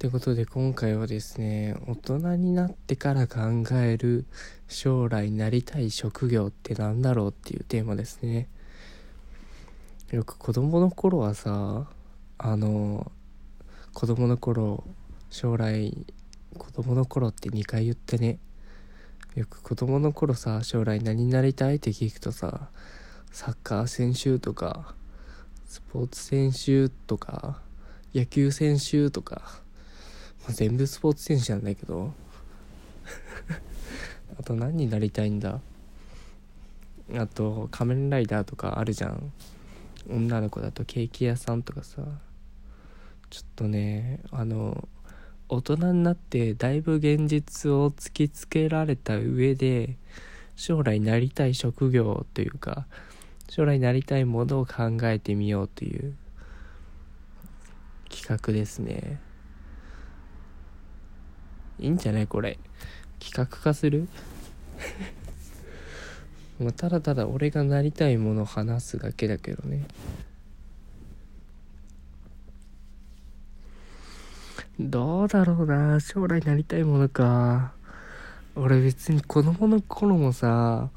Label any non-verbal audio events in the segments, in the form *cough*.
ということで今回はですね大人になってから考える将来なりたい職業って何だろうっていうテーマですね。よく子供の頃はさあの子供の頃将来子供の頃って2回言ってね。よく子供の頃さ将来何になりたいって聞くとさサッカー選手とかスポーツ選手とか野球選手とか、全部スポーツ選手なんだけど。*laughs* あと何になりたいんだ？あと仮面ライダーとかあるじゃん。女の子だとケーキ屋さんとかさ。ちょっとねあの大人になってだいぶ現実を突きつけられた上で将来なりたい職業というか将来なりたいものを考えてみようという企画ですね。いいんじゃないこれ。企画化する？*laughs* もうただただ俺がなりたいものを話すだけだけどね。どうだろうな。将来なりたいものか。俺別に子供の頃もさ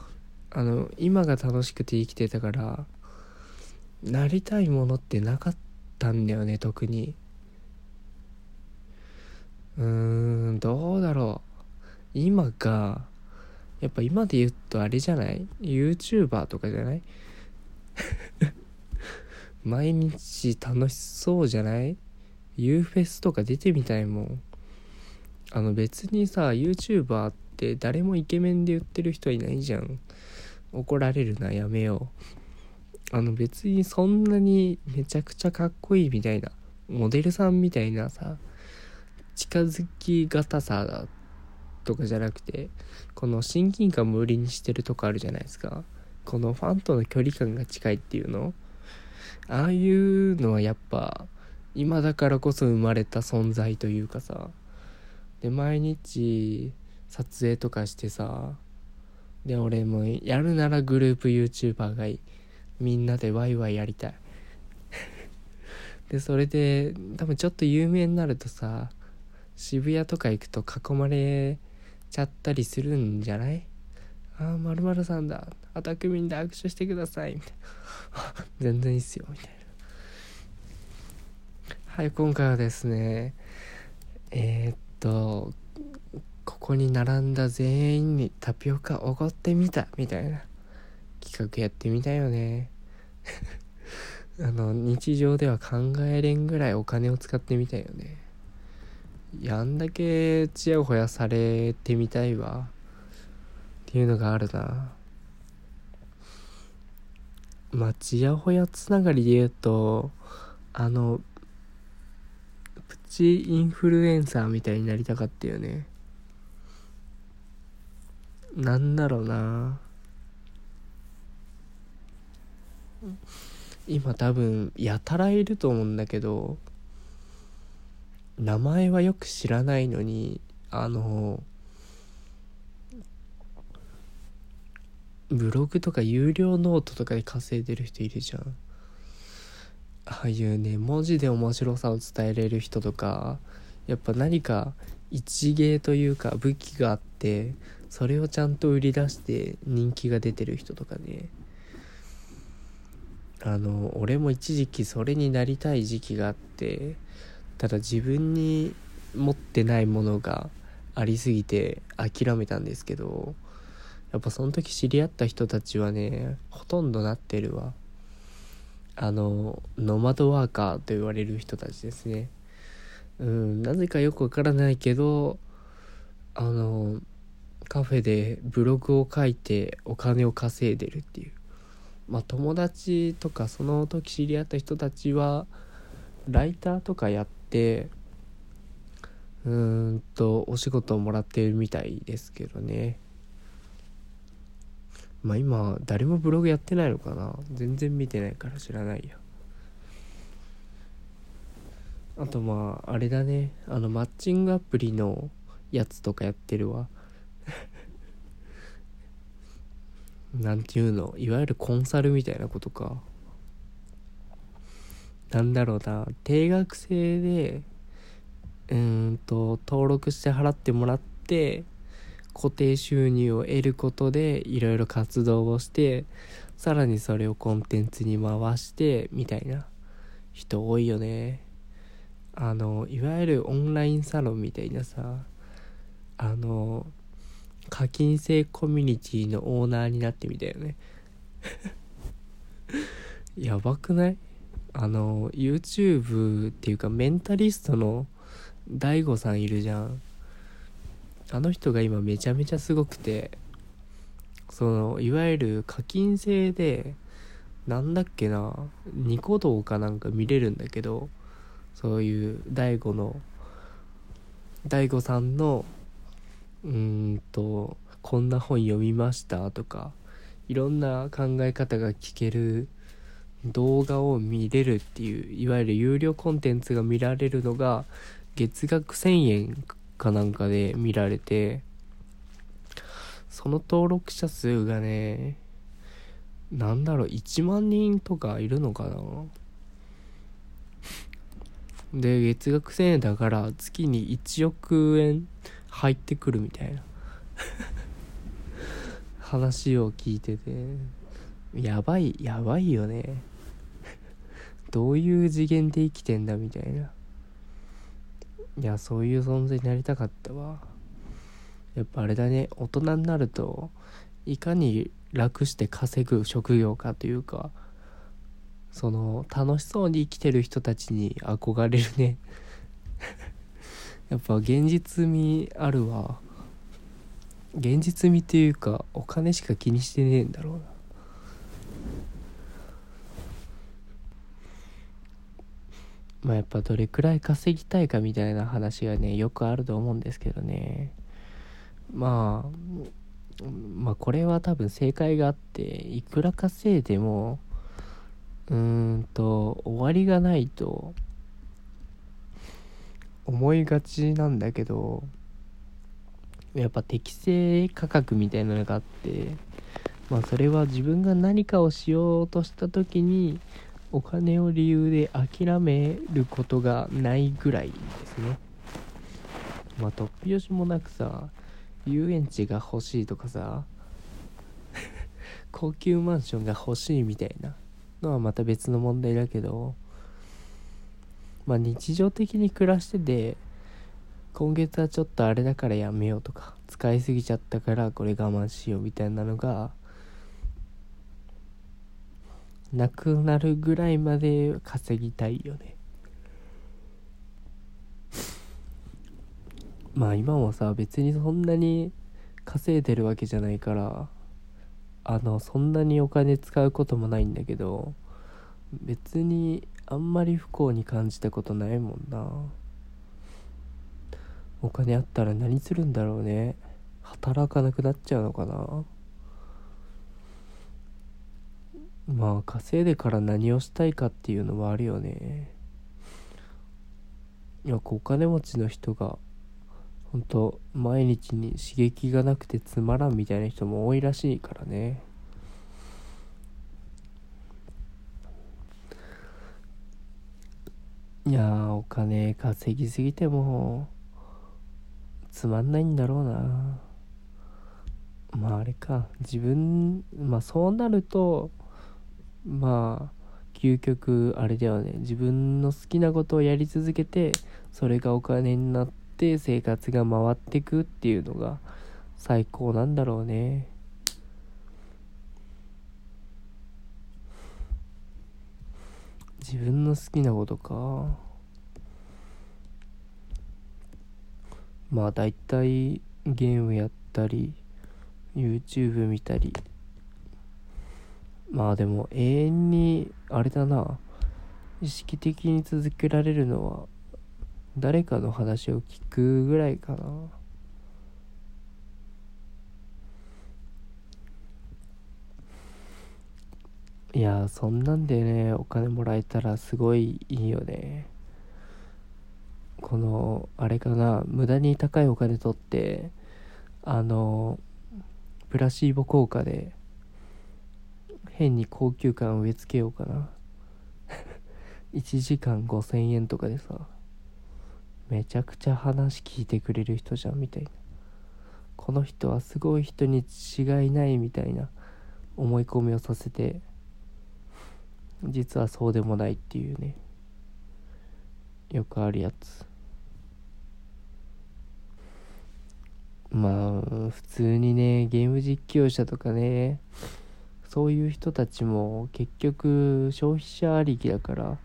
あの今が楽しくて生きてたからなりたいものってなかったんだよね特に。うーんどうだろう。今がやっぱ今で言うとあれじゃない ?YouTuber とかじゃない？*laughs* 毎日楽しそうじゃない ?U フェスとか出てみたいもん。あの別にさ YouTuber って誰もイケメンで言ってる人いないじゃん。怒られるなやめよう。あの別にそんなにめちゃくちゃかっこいいみたいなモデルさんみたいなさ近づきがたさとかじゃなくてこの親近感も売りにしてるとこあるじゃないですか。このファンとの距離感が近いっていうの。ああいうのはやっぱ今だからこそ生まれた存在というかさ。で毎日撮影とかしてさ。で俺もやるならグループ YouTuber がいい。みんなでワイワイやりたい。*laughs* でそれで多分ちょっと有名になるとさ渋谷とか行くと囲まれちゃったりするんじゃない？ああまるさんだ。アタックミンで握手してください。みたいな。*laughs* 全然いいっすよ。みたいな。はい今回はですねえー、っとここに並んだ全員にタピオカおごってみた。みたいな。企画やってみたよね。*laughs* あの日常では考えれんぐらいお金を使ってみたよね。やんだけちやほやされてみたいわ。っていうのがあるな。まあちやほやつながりで言うとあのプチインフルエンサーみたいになりたかったよね。なんだろうな。今多分やたらいると思うんだけど名前はよく知らないのにあのブログとか有料ノートとかで稼いでる人いるじゃん。ああいうね文字で面白さを伝えれる人とかやっぱ何か一芸というか武器があってそれをちゃんと売り出して人気が出てる人とかね。あの俺も一時期それになりたい時期があってただ自分に持ってないものがありすぎて諦めたんですけどやっぱその時知り合った人たちはねほとんどなってるわ。あのノマドワーカーと言われる人たちですね。うんなぜかよくわからないけどあのカフェでブログを書いてお金を稼いでるっていう。まあ友達とかその時知り合った人たちはライターとかやってうーんとお仕事をもらってるみたいですけどね。まあ今誰もブログやってないのかな。全然見てないから知らないやあとまああれだね。あのマッチングアプリのやつとかやってるわ。*laughs* なんていうの。いわゆるコンサルみたいなことか。なんだろうな。定額制でうーんと登録して払ってもらって固定収入を得ることでいろいろ活動をしてさらにそれをコンテンツに回してみたいな人多いよね。あのいわゆるオンラインサロンみたいなさあの課金制コミュニティのオーナーになってみたよね。*laughs* やばくない？あの YouTube っていうかメンタリストの DAIGO さんいるじゃん。あの人が今めちゃめちゃすごくてそのいわゆる課金制でなんだっけなニコ動かなんか見れるんだけどそういう DAIGO の DAIGO さんのうーんとこんな本読みましたとかいろんな考え方が聞ける動画を見れるっていういわゆる有料コンテンツが見られるのが月額1000円かなんかで見られてその登録者数がねなんだろう1万人とかいるのかな。で月額1000円だから月に1億円入ってくるみたいな。話を聞いてて。やばいやばいよね。どういう次元で生きてんだみたいな。いやそういう存在になりたかったわ。やっぱあれだね。大人になるといかに楽して稼ぐ職業かというかその楽しそうに生きてる人たちに憧れるね。*laughs* やっぱ現実味あるわ。現実味っていうかお金しか気にしてねえんだろうな。まあやっぱどれくらい稼ぎたいかみたいな話がねよくあると思うんですけどね。まあまあこれは多分正解があっていくら稼いでもうーんと終わりがないと思いがちなんだけどやっぱ適正価格みたいなのがあってまあそれは自分が何かをしようとした時にお金を理由で諦めることがないぐらいですね。まあ突拍子もなくさ遊園地が欲しいとかさ *laughs* 高級マンションが欲しいみたいなのはまた別の問題だけどまあ日常的に暮らしてて今月はちょっとあれだからやめようとか使いすぎちゃったからこれ我慢しようみたいなのがなくなるぐらいまで稼ぎたいよね。*laughs* まあ今もさ別にそんなに稼いでるわけじゃないからあのそんなにお金使うこともないんだけど別にあんまり不幸に感じたことないもんな。お金あったら何するんだろうね。働かなくなっちゃうのかな。まあ稼いでから何をしたいかっていうのはあるよね。いやお金持ちの人が本当毎日に刺激がなくてつまらんみたいな人も多いらしいからね。いやお金稼ぎすぎてもつまんないんだろうな。まああれか自分まあそうなるとまあ究極あれだよね。自分の好きなことをやり続けてそれがお金になって生活が回ってくっていうのが最高なんだろうね。自分の好きなことか。まあ大体ゲームやったり YouTube 見たりまあでも永遠にあれだな。意識的に続けられるのは誰かの話を聞くぐらいかな。いやそんなんでねお金もらえたらすごいいいよね。このあれかな無駄に高いお金取ってあのプラシーボ効果で変に高級感植え付けようかな。*laughs* 1時間5000円とかでさめちゃくちゃ話聞いてくれる人じゃんみたいな。この人はすごい人に違いないみたいな思い込みをさせて実はそうでもないっていうね。よくあるやつ。まあ普通にねゲーム実況者とかねそういう人たちも結局消費者ありきだから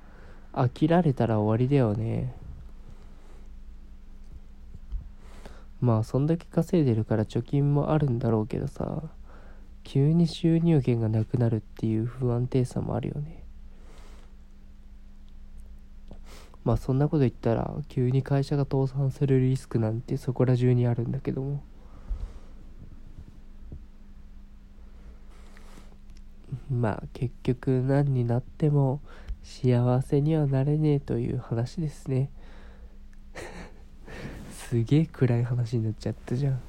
飽きられたら終わりだよね。まあそんだけ稼いでるから貯金もあるんだろうけどさ急に収入源がなくなるっていう不安定さもあるよね。まあそんなこと言ったら急に会社が倒産するリスクなんてそこら中にあるんだけども。まあ結局何になっても幸せにはなれねえという話ですね。*laughs* すげえ暗い話になっちゃったじゃん。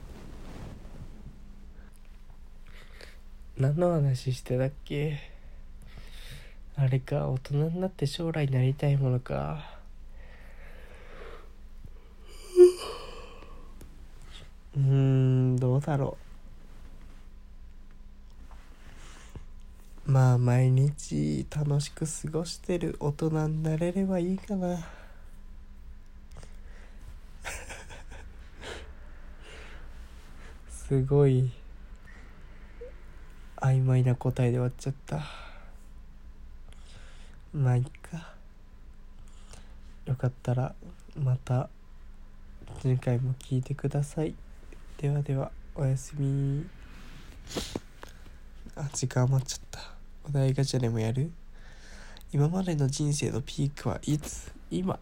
何の話してたっけ？あれか大人になって将来なりたいものか。うーんどうだろう。まあ毎日楽しく過ごしてる大人になれればいいかな。*laughs* すごい曖昧な答えで終わっちゃった。まあいっか。よかったらまた次回も聞いてください。ではではおやすみ。あ時間余っちゃった。お題ガチャでもやる？今までの人生のピークはいつ？今